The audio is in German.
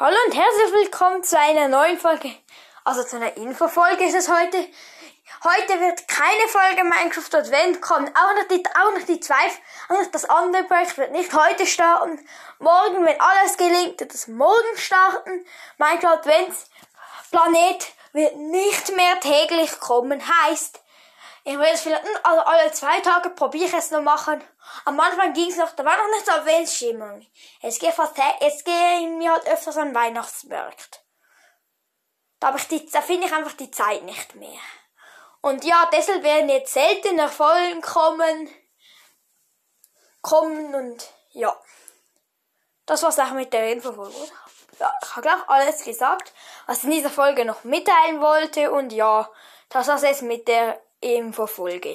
Hallo und herzlich willkommen zu einer neuen Folge. Also zu einer Infofolge ist es heute. Heute wird keine Folge Minecraft Advent kommen. Auch noch die, auch noch die zwei, auch noch das andere Projekt wird nicht heute starten. Morgen, wenn alles gelingt, wird es morgen starten. Minecraft Advent Planet wird nicht mehr täglich kommen. Heißt, ich will es vielleicht, also alle zwei Tage probiere ich es noch machen. Am Anfang ging es noch, da war noch nicht so Adventsstimmung. Es geht fast, es geht mir halt öfters an Weihnachtsmarkt. Da, da finde ich einfach die Zeit nicht mehr. Und ja, deshalb werden jetzt seltener Folgen kommen. Kommen und ja. Das war's auch mit der Infofolge, oder? Ja, ich habe glaube alles gesagt, was ich in dieser Folge noch mitteilen wollte. Und ja, das war's jetzt mit der Infofolge.